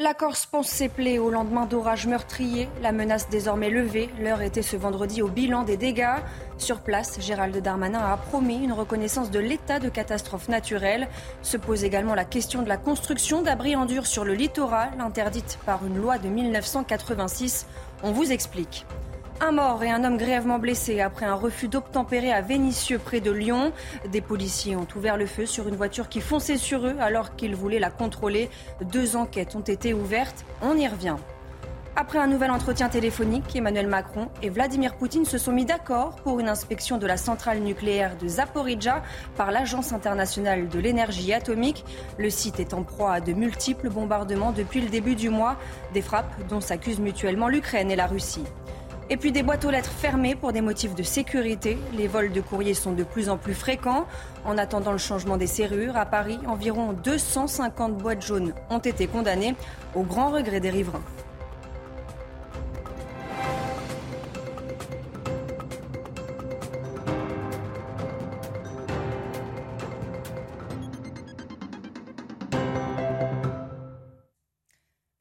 La Corse pense ses plaies au lendemain d'orages meurtriers. La menace désormais levée. L'heure était ce vendredi au bilan des dégâts. Sur place, Gérald Darmanin a promis une reconnaissance de l'état de catastrophe naturelle. Se pose également la question de la construction d'abris en dur sur le littoral, interdite par une loi de 1986. On vous explique. Un mort et un homme grièvement blessé après un refus d'obtempérer à Vénissieux près de Lyon. Des policiers ont ouvert le feu sur une voiture qui fonçait sur eux alors qu'ils voulaient la contrôler. Deux enquêtes ont été ouvertes. On y revient. Après un nouvel entretien téléphonique, Emmanuel Macron et Vladimir Poutine se sont mis d'accord pour une inspection de la centrale nucléaire de Zaporizhzhia par l'Agence internationale de l'énergie atomique. Le site est en proie à de multiples bombardements depuis le début du mois, des frappes dont s'accusent mutuellement l'Ukraine et la Russie. Et puis des boîtes aux lettres fermées pour des motifs de sécurité. Les vols de courrier sont de plus en plus fréquents. En attendant le changement des serrures, à Paris, environ 250 boîtes jaunes ont été condamnées au grand regret des riverains.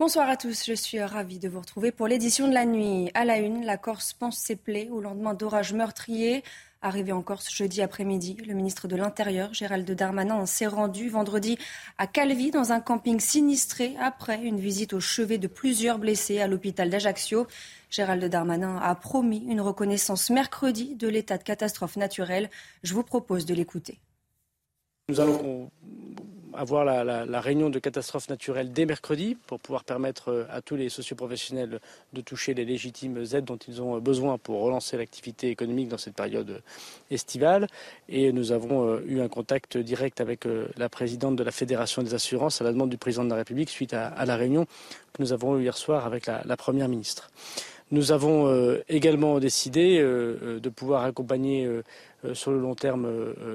Bonsoir à tous, je suis ravie de vous retrouver pour l'édition de la nuit. À la une, la Corse pense ses plaies au lendemain d'orages meurtriers. Arrivé en Corse jeudi après-midi, le ministre de l'Intérieur, Gérald Darmanin, s'est rendu vendredi à Calvi dans un camping sinistré après une visite au chevet de plusieurs blessés à l'hôpital d'Ajaccio. Gérald Darmanin a promis une reconnaissance mercredi de l'état de catastrophe naturelle. Je vous propose de l'écouter. Nous allons avoir la, réunion de catastrophe naturelle dès mercredi pour pouvoir permettre euh, à tous les socioprofessionnels de toucher les légitimes aides dont ils ont besoin pour relancer l'activité économique dans cette période estivale. Et nous avons euh, eu un contact direct avec euh, la présidente de la Fédération des assurances à la demande du président de la République suite à, la réunion que nous avons eue hier soir avec la Première ministre. Nous avons euh, également décidé euh, euh, de pouvoir accompagner sur le long terme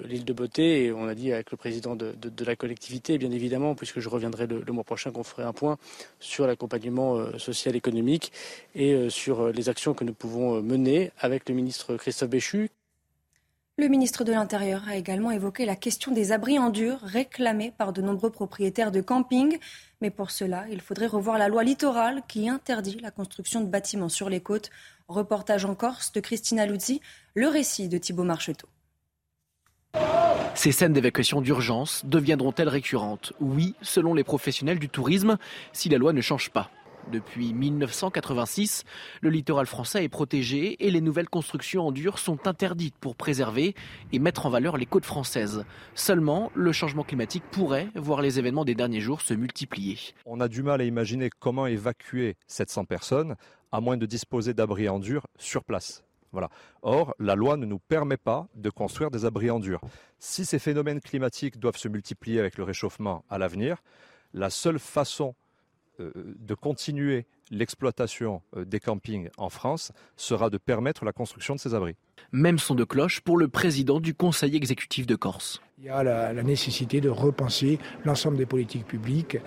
l'île de Beauté. Et on a dit avec le président de, la collectivité, bien évidemment, puisque je reviendrai le, le mois prochain, qu'on ferait un point sur l'accompagnement social économique et sur les actions que nous pouvons mener avec le ministre Christophe Béchu. Le ministre de l'Intérieur a également évoqué la question des abris en dur réclamés par de nombreux propriétaires de camping. Mais pour cela, il faudrait revoir la loi littorale qui interdit la construction de bâtiments sur les côtes. Reportage en Corse de Christina Luzzi, le récit de Thibault Marcheteau. Ces scènes d'évacuation d'urgence deviendront-elles récurrentes? Oui, selon les professionnels du tourisme, si la loi ne change pas. Depuis 1986, le littoral français est protégé et les nouvelles constructions en dur sont interdites pour préserver et mettre en valeur les côtes françaises. Seulement, le changement climatique pourrait voir les événements des derniers jours se multiplier. On a du mal à imaginer comment évacuer 700 personnes à moins de disposer d'abris en dur sur place. Voilà. Or, la loi ne nous permet pas de construire des abris en dur. Si ces phénomènes climatiques doivent se multiplier avec le réchauffement à l'avenir, la seule façon de continuer l'exploitation euh, des campings en France sera de permettre la construction de ces abris. Même son de cloche pour le président du Conseil exécutif de Corse. Il y a la, nécessité de repenser l'ensemble des politiques publiques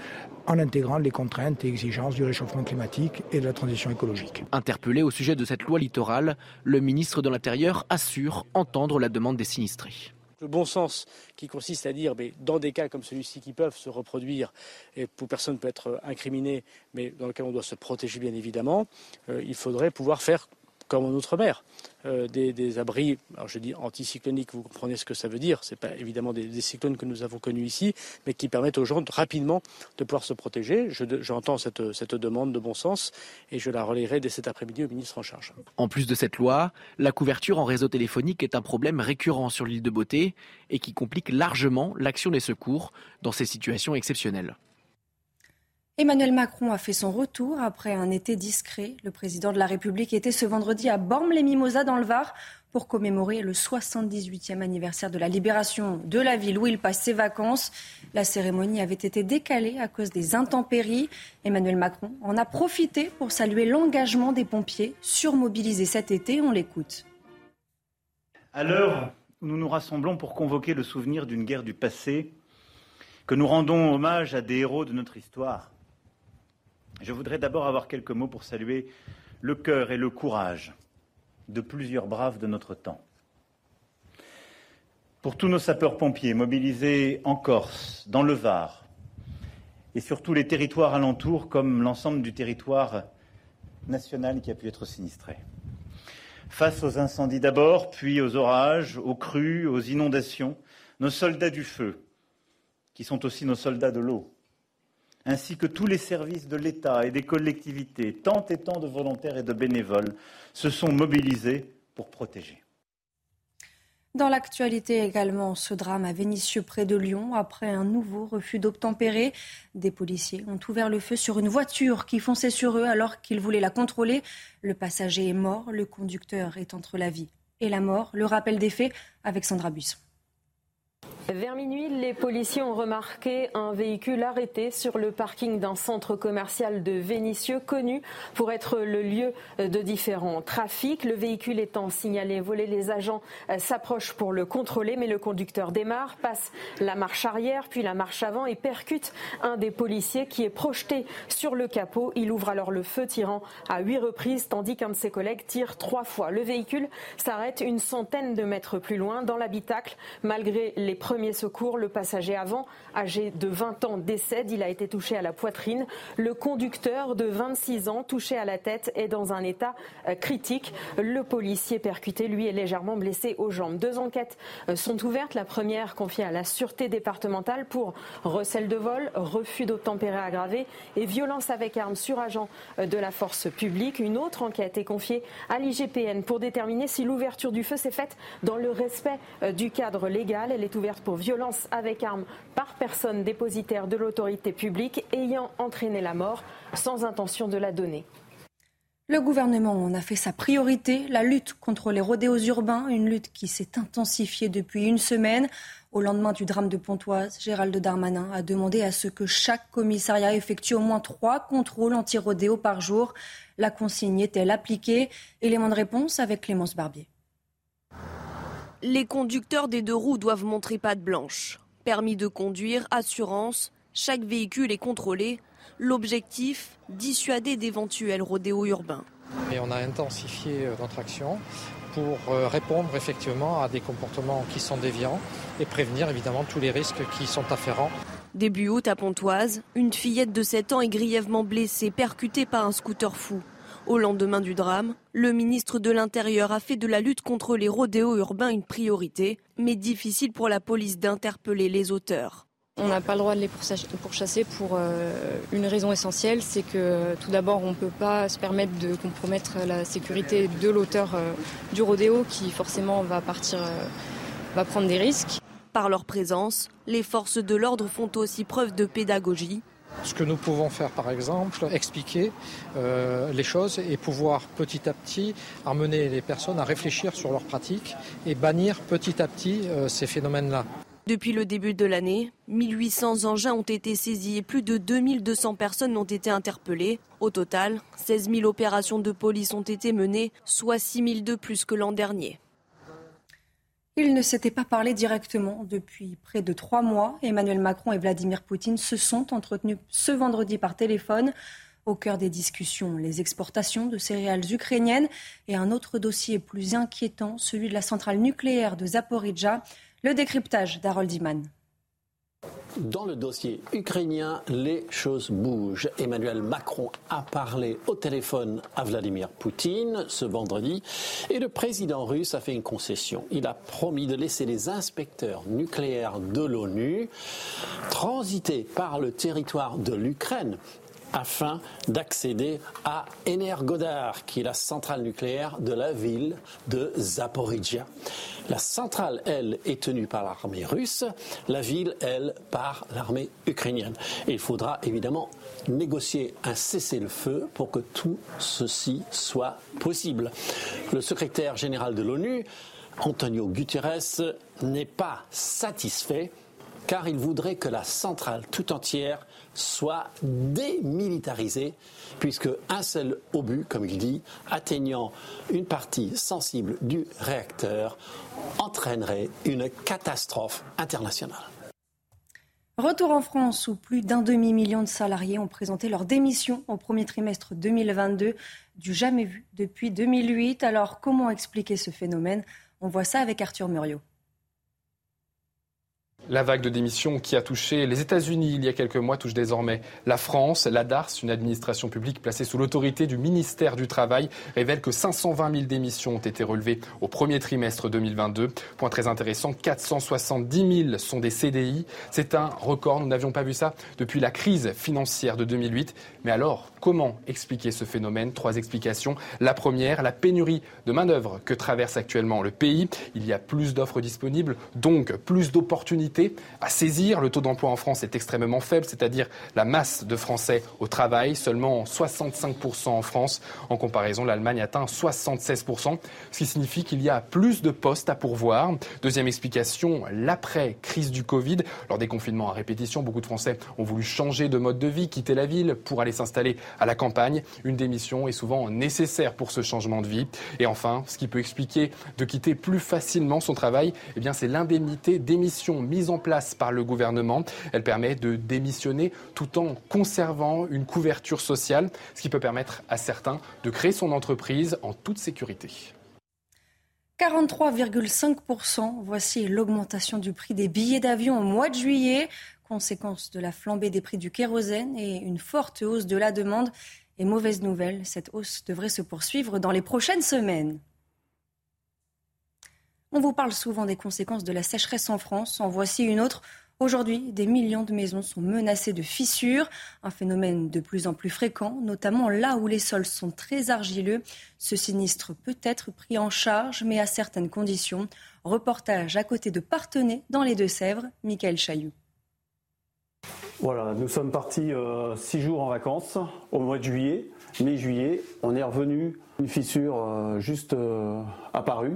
en intégrant les contraintes et exigences du réchauffement climatique et de la transition écologique. Interpellé au sujet de cette loi littorale, le ministre de l'Intérieur assure entendre la demande des sinistrés le bon sens qui consiste à dire, mais dans des cas comme celui-ci qui peuvent se reproduire et où personne ne peut être incriminé, mais dans lequel on doit se protéger bien évidemment, euh, il faudrait pouvoir faire comme en Outre-mer. Euh, des, abris, alors je dis anticycloniques, vous comprenez ce que ça veut dire, ce n'est pas évidemment des, cyclones que nous avons connus ici, mais qui permettent aux gens rapidement de pouvoir se protéger. J'entends cette, cette demande de bon sens et je la relayerai dès cet après-midi au ministre en charge. En plus de cette loi, la couverture en réseau téléphonique est un problème récurrent sur l'île de Beauté et qui complique largement l'action des secours dans ces situations exceptionnelles. Emmanuel Macron a fait son retour après un été discret. Le président de la République était ce vendredi à Bormes-les-Mimosas dans le Var pour commémorer le 78e anniversaire de la libération de la ville où il passe ses vacances. La cérémonie avait été décalée à cause des intempéries. Emmanuel Macron en a profité pour saluer l'engagement des pompiers surmobilisés cet été. On l'écoute. À l'heure où nous nous rassemblons pour convoquer le souvenir d'une guerre du passé, que nous rendons hommage à des héros de notre histoire, je voudrais d'abord avoir quelques mots pour saluer le cœur et le courage de plusieurs braves de notre temps. Pour tous nos sapeurs-pompiers mobilisés en Corse, dans le Var et surtout les territoires alentours comme l'ensemble du territoire national qui a pu être sinistré. Face aux incendies d'abord, puis aux orages, aux crues, aux inondations, nos soldats du feu, qui sont aussi nos soldats de l'eau, ainsi que tous les services de l'État et des collectivités, tant et tant de volontaires et de bénévoles, se sont mobilisés pour protéger. Dans l'actualité également, ce drame à Vénissieux près de Lyon, après un nouveau refus d'obtempérer, des policiers ont ouvert le feu sur une voiture qui fonçait sur eux alors qu'ils voulaient la contrôler. Le passager est mort, le conducteur est entre la vie et la mort. Le rappel des faits avec Sandra Buisson. Vers minuit, les policiers ont remarqué un véhicule arrêté sur le parking d'un centre commercial de Vénissieux, connu pour être le lieu de différents trafics. Le véhicule étant signalé volé, les agents s'approchent pour le contrôler, mais le conducteur démarre, passe la marche arrière, puis la marche avant et percute un des policiers qui est projeté sur le capot. Il ouvre alors le feu, tirant à huit reprises, tandis qu'un de ses collègues tire trois fois. Le véhicule s'arrête une centaine de mètres plus loin dans l'habitacle, malgré les premier secours, le passager avant, âgé de 20 ans, décède. Il a été touché à la poitrine. Le conducteur de 26 ans, touché à la tête, est dans un état euh, critique. Le policier percuté, lui, est légèrement blessé aux jambes. Deux enquêtes euh, sont ouvertes. La première confiée à la sûreté départementale pour recel de vol, refus d'obtempérer aggravé et violence avec arme sur agent euh, de la force publique. Une autre enquête est confiée à l'IGPN pour déterminer si l'ouverture du feu s'est faite dans le respect du cadre légal. Elle est ouverte pour violence avec arme par personne dépositaire de l'autorité publique ayant entraîné la mort sans intention de la donner. Le gouvernement en a fait sa priorité, la lutte contre les rodéos urbains, une lutte qui s'est intensifiée depuis une semaine. Au lendemain du drame de Pontoise, Gérald Darmanin a demandé à ce que chaque commissariat effectue au moins trois contrôles anti-rodéo par jour. La consigne est-elle appliquée Élément de réponse avec Clémence Barbier. Les conducteurs des deux roues doivent montrer patte blanche. Permis de conduire, assurance, chaque véhicule est contrôlé. L'objectif, dissuader d'éventuels rodéos urbains. Et on a intensifié euh, notre action pour euh, répondre effectivement à des comportements qui sont déviants et prévenir évidemment tous les risques qui sont afférents. Début août à Pontoise, une fillette de 7 ans est grièvement blessée, percutée par un scooter fou. Au lendemain du drame, le ministre de l'Intérieur a fait de la lutte contre les rodéos urbains une priorité, mais difficile pour la police d'interpeller les auteurs. On n'a pas le droit de les pourchasser pour euh, une raison essentielle, c'est que tout d'abord on ne peut pas se permettre de compromettre la sécurité de l'auteur euh, du rodéo qui forcément va partir, euh, va prendre des risques. Par leur présence, les forces de l'ordre font aussi preuve de pédagogie ce que nous pouvons faire, par exemple, expliquer euh, les choses et pouvoir petit à petit amener les personnes à réfléchir sur leurs pratiques et bannir petit à petit euh, ces phénomènes-là. Depuis le début de l'année, 1800 engins ont été saisis et plus de 2200 personnes ont été interpellées. Au total, 16 000 opérations de police ont été menées, soit 6 000 de plus que l'an dernier. Ils ne s'étaient pas parlé directement depuis près de trois mois. Emmanuel Macron et Vladimir Poutine se sont entretenus ce vendredi par téléphone. Au cœur des discussions, les exportations de céréales ukrainiennes et un autre dossier plus inquiétant, celui de la centrale nucléaire de Zaporizhzhia. Le décryptage d'Harold Iman. Dans le dossier ukrainien, les choses bougent. Emmanuel Macron a parlé au téléphone à Vladimir Poutine ce vendredi et le président russe a fait une concession. Il a promis de laisser les inspecteurs nucléaires de l'ONU transiter par le territoire de l'Ukraine afin d'accéder à Energodar, qui est la centrale nucléaire de la ville de Zaporizhia. La centrale, elle, est tenue par l'armée russe, la ville, elle, par l'armée ukrainienne. Il faudra évidemment négocier un cessez-le-feu pour que tout ceci soit possible. Le secrétaire général de l'ONU, Antonio Guterres, n'est pas satisfait car il voudrait que la centrale tout entière soit démilitarisée, puisque un seul obus, comme il dit, atteignant une partie sensible du réacteur, entraînerait une catastrophe internationale. Retour en France où plus d'un demi-million de salariés ont présenté leur démission au premier trimestre 2022, du jamais vu depuis 2008. Alors comment expliquer ce phénomène? On voit ça avec Arthur Muriot. La vague de démission qui a touché les États-Unis il y a quelques mois touche désormais la France. La DARS, une administration publique placée sous l'autorité du ministère du Travail, révèle que 520 000 démissions ont été relevées au premier trimestre 2022. Point très intéressant, 470 000 sont des CDI. C'est un record, nous n'avions pas vu ça depuis la crise financière de 2008. Mais alors, comment expliquer ce phénomène? Trois explications. La première, la pénurie de main-d'œuvre que traverse actuellement le pays. Il y a plus d'offres disponibles, donc plus d'opportunités à saisir. Le taux d'emploi en France est extrêmement faible, c'est-à-dire la masse de Français au travail, seulement 65% en France. En comparaison, l'Allemagne atteint 76%, ce qui signifie qu'il y a plus de postes à pourvoir. Deuxième explication, l'après-crise du Covid. Lors des confinements à répétition, beaucoup de Français ont voulu changer de mode de vie, quitter la ville pour aller s'installer à la campagne. Une démission est souvent nécessaire pour ce changement de vie. Et enfin, ce qui peut expliquer de quitter plus facilement son travail, eh c'est l'indemnité d'émission en place par le gouvernement. Elle permet de démissionner tout en conservant une couverture sociale, ce qui peut permettre à certains de créer son entreprise en toute sécurité. 43,5%, voici l'augmentation du prix des billets d'avion au mois de juillet, conséquence de la flambée des prix du kérosène et une forte hausse de la demande. Et mauvaise nouvelle, cette hausse devrait se poursuivre dans les prochaines semaines. On vous parle souvent des conséquences de la sécheresse en France. En voici une autre. Aujourd'hui, des millions de maisons sont menacées de fissures, un phénomène de plus en plus fréquent, notamment là où les sols sont très argileux. Ce sinistre peut être pris en charge, mais à certaines conditions. Reportage à côté de Partenay, dans les Deux-Sèvres, Michael Chailloux. Voilà, nous sommes partis euh, six jours en vacances au mois de juillet, mai-juillet. On est revenu, une fissure euh, juste euh, apparue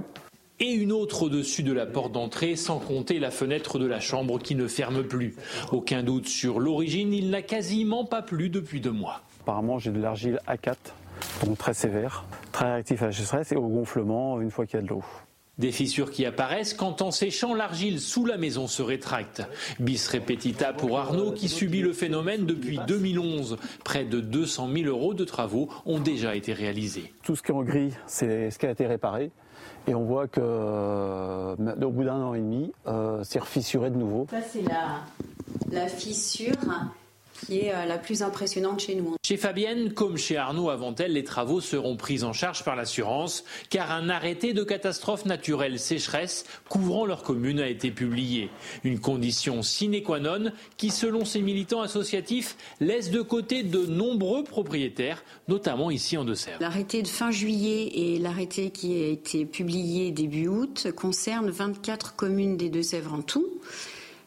et une autre au-dessus de la porte d'entrée, sans compter la fenêtre de la chambre qui ne ferme plus. Aucun doute sur l'origine, il n'a quasiment pas plu depuis deux mois. Apparemment, j'ai de l'argile A4, donc très sévère, très réactif à la sécheresse et au gonflement une fois qu'il y a de l'eau. Des fissures qui apparaissent quand en séchant l'argile sous la maison se rétracte. Bis repetita pour Arnaud qui subit le phénomène depuis 2011. Près de 200 000 euros de travaux ont déjà été réalisés. Tout ce qui est en gris, c'est ce qui a été réparé. Et on voit que euh, au bout d'un an et demi, euh, c'est refissuré de nouveau. Ça, c'est la, la fissure qui est euh, la plus impressionnante chez nous. Chez Fabienne, comme chez Arnaud avant elle, les travaux seront pris en charge par l'assurance, car un arrêté de catastrophe naturelle sécheresse couvrant leur commune a été publié. Une condition sine qua non qui, selon ces militants associatifs, laisse de côté de nombreux propriétaires, notamment ici en Deux-Sèvres. L'arrêté de fin juillet et l'arrêté qui a été publié début août concernent 24 communes des Deux-Sèvres en tout.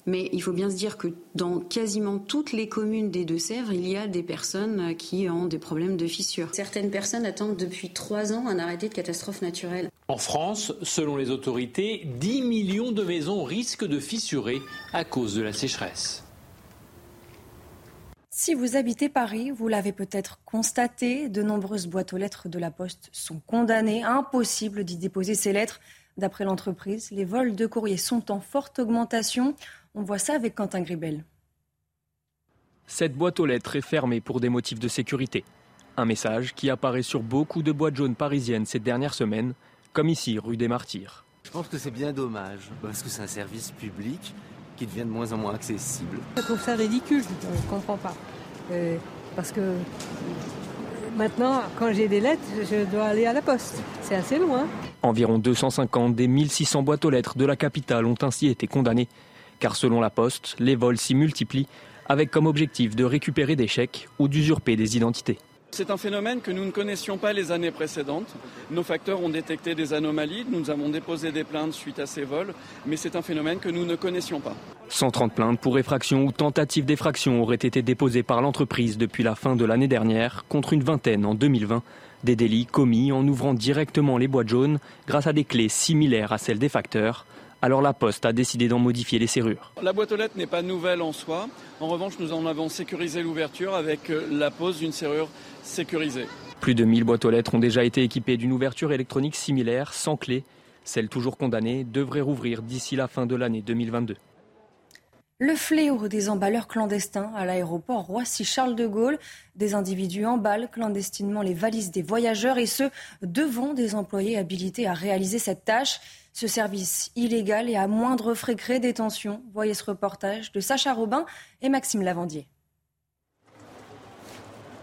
Mais il faut bien se dire que dans quasiment toutes les communes des Deux-Sèvres, il y a des personnes qui ont des problèmes de fissures. Certaines personnes attendent depuis trois ans un arrêté de catastrophe naturelle. En France, selon les autorités, 10 millions de maisons risquent de fissurer à cause de la sécheresse. Si vous habitez Paris, vous l'avez peut-être constaté, de nombreuses boîtes aux lettres de la Poste sont condamnées. Impossible d'y déposer ces lettres. D'après l'entreprise, les vols de courrier sont en forte augmentation. On voit ça avec Quentin Gribel. Cette boîte aux lettres est fermée pour des motifs de sécurité. Un message qui apparaît sur beaucoup de boîtes jaunes parisiennes ces dernières semaines, comme ici, rue des Martyrs. Je pense que c'est bien dommage, parce que c'est un service public qui devient de moins en moins accessible. Je trouve ça ridicule, je ne comprends pas. Euh, parce que maintenant, quand j'ai des lettres, je dois aller à la poste. C'est assez loin. Environ 250 des 1600 boîtes aux lettres de la capitale ont ainsi été condamnées car selon la Poste, les vols s'y multiplient avec comme objectif de récupérer des chèques ou d'usurper des identités. C'est un phénomène que nous ne connaissions pas les années précédentes. Nos facteurs ont détecté des anomalies, nous avons déposé des plaintes suite à ces vols, mais c'est un phénomène que nous ne connaissions pas. 130 plaintes pour effraction ou tentative d'effraction auraient été déposées par l'entreprise depuis la fin de l'année dernière, contre une vingtaine en 2020. Des délits commis en ouvrant directement les boîtes jaunes grâce à des clés similaires à celles des facteurs. Alors la Poste a décidé d'en modifier les serrures. La boîte aux lettres n'est pas nouvelle en soi. En revanche, nous en avons sécurisé l'ouverture avec euh, la pose d'une serrure sécurisée. Plus de 1000 boîtes aux lettres ont déjà été équipées d'une ouverture électronique similaire, sans clé. Celle toujours condamnée devrait rouvrir d'ici la fin de l'année 2022. Le fléau des emballeurs clandestins à l'aéroport Roissy-Charles de Gaulle. Des individus emballent clandestinement les valises des voyageurs et ce, devant des employés habilités à réaliser cette tâche. Ce service illégal et à moindre frais crée des tensions. Voyez ce reportage de Sacha Robin et Maxime Lavandier.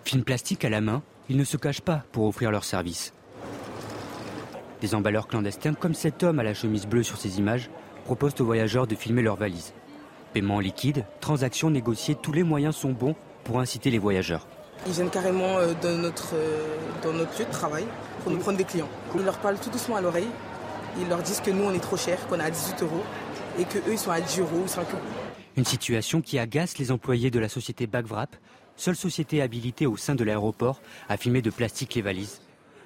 Film plastique à la main, ils ne se cachent pas pour offrir leur service. Des emballeurs clandestins comme cet homme à la chemise bleue sur ces images proposent aux voyageurs de filmer leurs valises. Paiement liquide, transactions négociées, tous les moyens sont bons pour inciter les voyageurs. Ils viennent carrément euh, dans notre, euh, dans notre lieu de travail pour nous prendre des clients. Ils leur parlent tout doucement à l'oreille. Ils leur disent que nous, on est trop cher, qu'on est à 18 euros et qu'eux, ils sont à 10 euros ou 5 euros. Une situation qui agace les employés de la société Bagvrap, seule société habilitée au sein de l'aéroport à filmer de plastique les valises.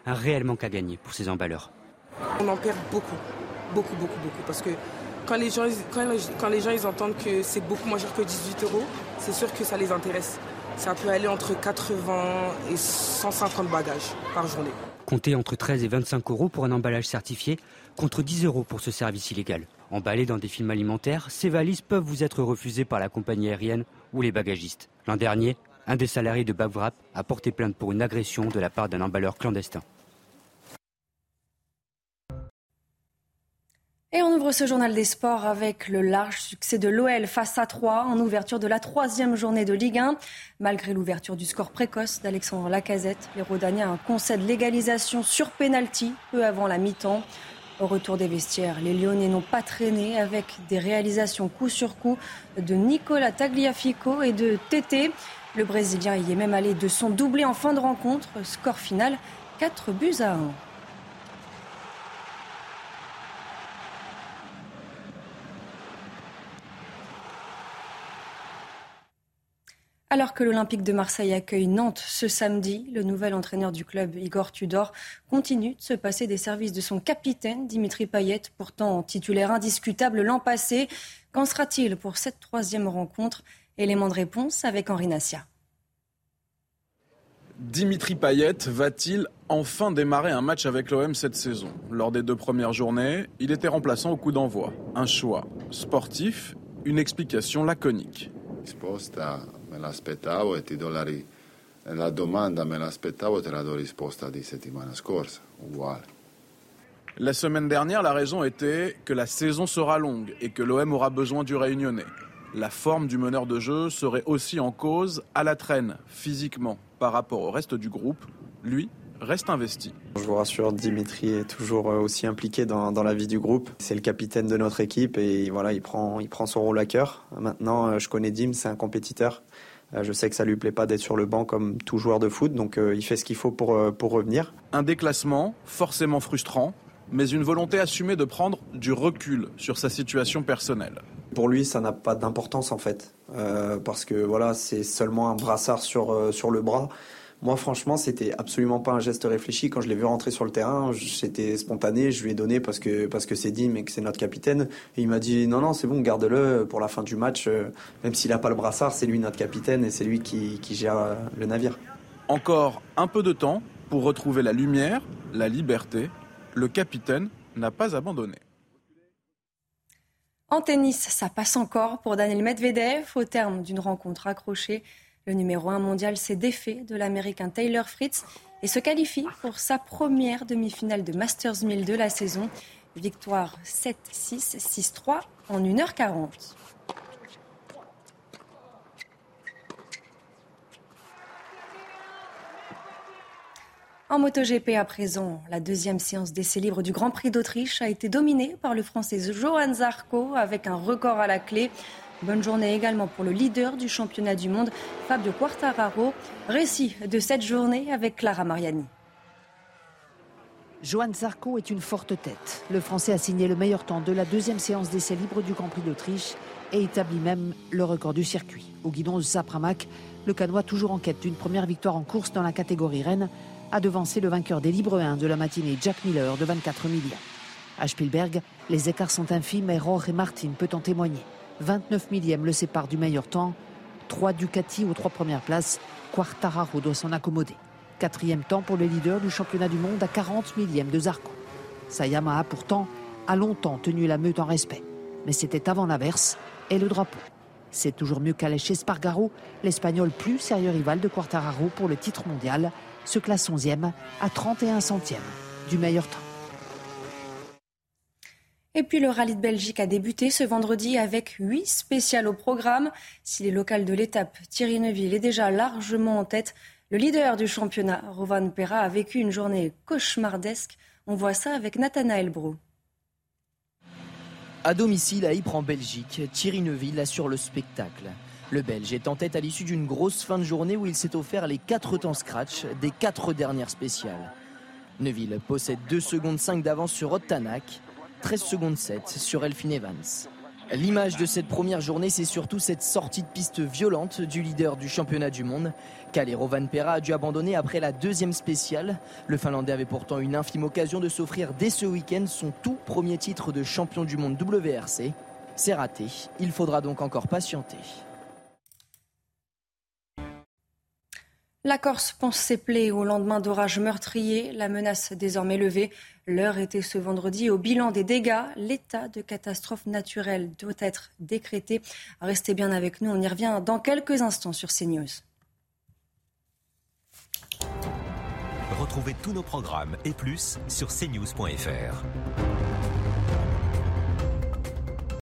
Un réel manque à gagner pour ces emballeurs. On en perd beaucoup, beaucoup, beaucoup, beaucoup. Parce que quand les gens, quand, les gens ils entendent que c'est beaucoup moins cher que 18 euros, c'est sûr que ça les intéresse. Ça peut aller entre 80 et 150 bagages par journée. Comptez entre 13 et 25 euros pour un emballage certifié, contre 10 euros pour ce service illégal. Emballés dans des films alimentaires, ces valises peuvent vous être refusées par la compagnie aérienne ou les bagagistes. L'an dernier, un des salariés de Babvrap a porté plainte pour une agression de la part d'un emballeur clandestin. Et on ouvre ce journal des sports avec le large succès de l'OL face à 3 en ouverture de la troisième journée de Ligue 1. Malgré l'ouverture du score précoce d'Alexandre Lacazette, les Rodaniens concèdent l'égalisation sur pénalty peu avant la mi-temps. Au retour des vestiaires, les Lyonnais n'ont pas traîné avec des réalisations coup sur coup de Nicolas Tagliafico et de Tété. Le Brésilien y est même allé de son doublé en fin de rencontre. Score final 4 buts à 1. Alors que l'Olympique de Marseille accueille Nantes ce samedi, le nouvel entraîneur du club, Igor Tudor, continue de se passer des services de son capitaine, Dimitri Payet, pourtant titulaire indiscutable l'an passé. Qu'en sera-t-il pour cette troisième rencontre? Élément de réponse avec Henri Nassia. Dimitri Payet va-t-il enfin démarrer un match avec l'OM cette saison? Lors des deux premières journées, il était remplaçant au coup d'envoi. Un choix sportif, une explication laconique. La semaine dernière, la raison était que la saison sera longue et que l'OM aura besoin du Réunionnais. La forme du meneur de jeu serait aussi en cause à la traîne, physiquement, par rapport au reste du groupe. Lui, reste investi. Je vous rassure, Dimitri est toujours euh, aussi impliqué dans, la vie du groupe. C'est le capitaine de notre équipe et voilà, il prend, il prend son rôle à cœur. Maintenant, euh, je connais Dim, c'est un compétiteur. Euh, je sais que ça lui plaît pas d'être sur le banc comme tout joueur de foot, donc il fait ce qu'il faut pour, pour revenir. Un déclassement forcément frustrant, mais une volonté assumée de prendre du recul sur sa situation personnelle. Pour lui, ça n'a pas d'importance en fait, parce que voilà, c'est seulement un brassard sur, sur le bras. Moi, franchement, c'était absolument pas un geste réfléchi. Quand je l'ai vu rentrer sur le terrain, c'était spontané. Je lui ai donné parce que parce que c'est Dim et que c'est notre capitaine. Et il m'a dit non, non, c'est bon, garde-le pour la fin du match. Euh, même s'il n'a pas le brassard, c'est lui notre capitaine et c'est lui qui, qui gère euh, le navire. Encore un peu de temps pour retrouver la lumière, la liberté. Le capitaine n'a pas abandonné. En tennis, ça passe encore pour Daniel Medvedev au terme d'une rencontre accrochée. Le numéro 1 mondial s'est défait de l'américain Taylor Fritz et se qualifie pour sa première demi-finale de Masters 1000 de la saison. Victoire 7-6, 6-3 en 1h40. En MotoGP à présent, la deuxième séance d'essai libre du Grand Prix d'Autriche a été dominée par le Français Johan Zarco avec un record à la clé. Bonne journée également pour le leader du championnat du monde, Fabio Quartararo. Récit de cette journée avec Clara Mariani. Johan Zarco est une forte tête. Le Français a signé le meilleur temps de la deuxième séance d'essai libre du Grand Prix d'Autriche et établit même le record du circuit. Au guidon de Sapramac, le Canois, toujours en quête d'une première victoire en course dans la catégorie Rennes, a devancé le vainqueur des libres 1 de la matinée, Jack Miller, de 24 millions. À Spielberg, les écarts sont infimes et Rohr et Martin peut en témoigner. 29 millièmes le sépare du meilleur temps. 3 Ducati aux trois premières places. Quartararo doit s'en accommoder. Quatrième temps pour le leader du championnat du monde à 40 millièmes de Zarco. Sayama a pourtant a longtemps tenu la meute en respect. Mais c'était avant l'averse et le drapeau. C'est toujours mieux qu'Aleix Spargaro, l'Espagnol plus sérieux rival de Quartararo pour le titre mondial, se classe 11e à 31 centièmes du meilleur temps. Et puis le rallye de Belgique a débuté ce vendredi avec huit spéciales au programme. Si les locales de l'étape Thierry Neuville est déjà largement en tête, le leader du championnat, Rovan Perra, a vécu une journée cauchemardesque. On voit ça avec Nathanaël Brou. À domicile à Ypres en Belgique, Thierry Neuville assure le spectacle. Le Belge est en tête à l'issue d'une grosse fin de journée où il s'est offert les quatre temps scratch des quatre dernières spéciales. Neuville possède 2 secondes 5 d'avance sur Ottanak, 13 secondes 7 sur Elfin Evans. L'image de cette première journée, c'est surtout cette sortie de piste violente du leader du championnat du monde. Calero Van Pera a dû abandonner après la deuxième spéciale. Le Finlandais avait pourtant une infime occasion de s'offrir dès ce week-end son tout premier titre de champion du monde WRC. C'est raté, il faudra donc encore patienter. La Corse pense ses plaies au lendemain d'orages meurtriers, la menace désormais levée. L'heure était ce vendredi au bilan des dégâts. L'état de catastrophe naturelle doit être décrété. Restez bien avec nous, on y revient dans quelques instants sur CNews. Retrouvez tous nos programmes et plus sur cnews.fr.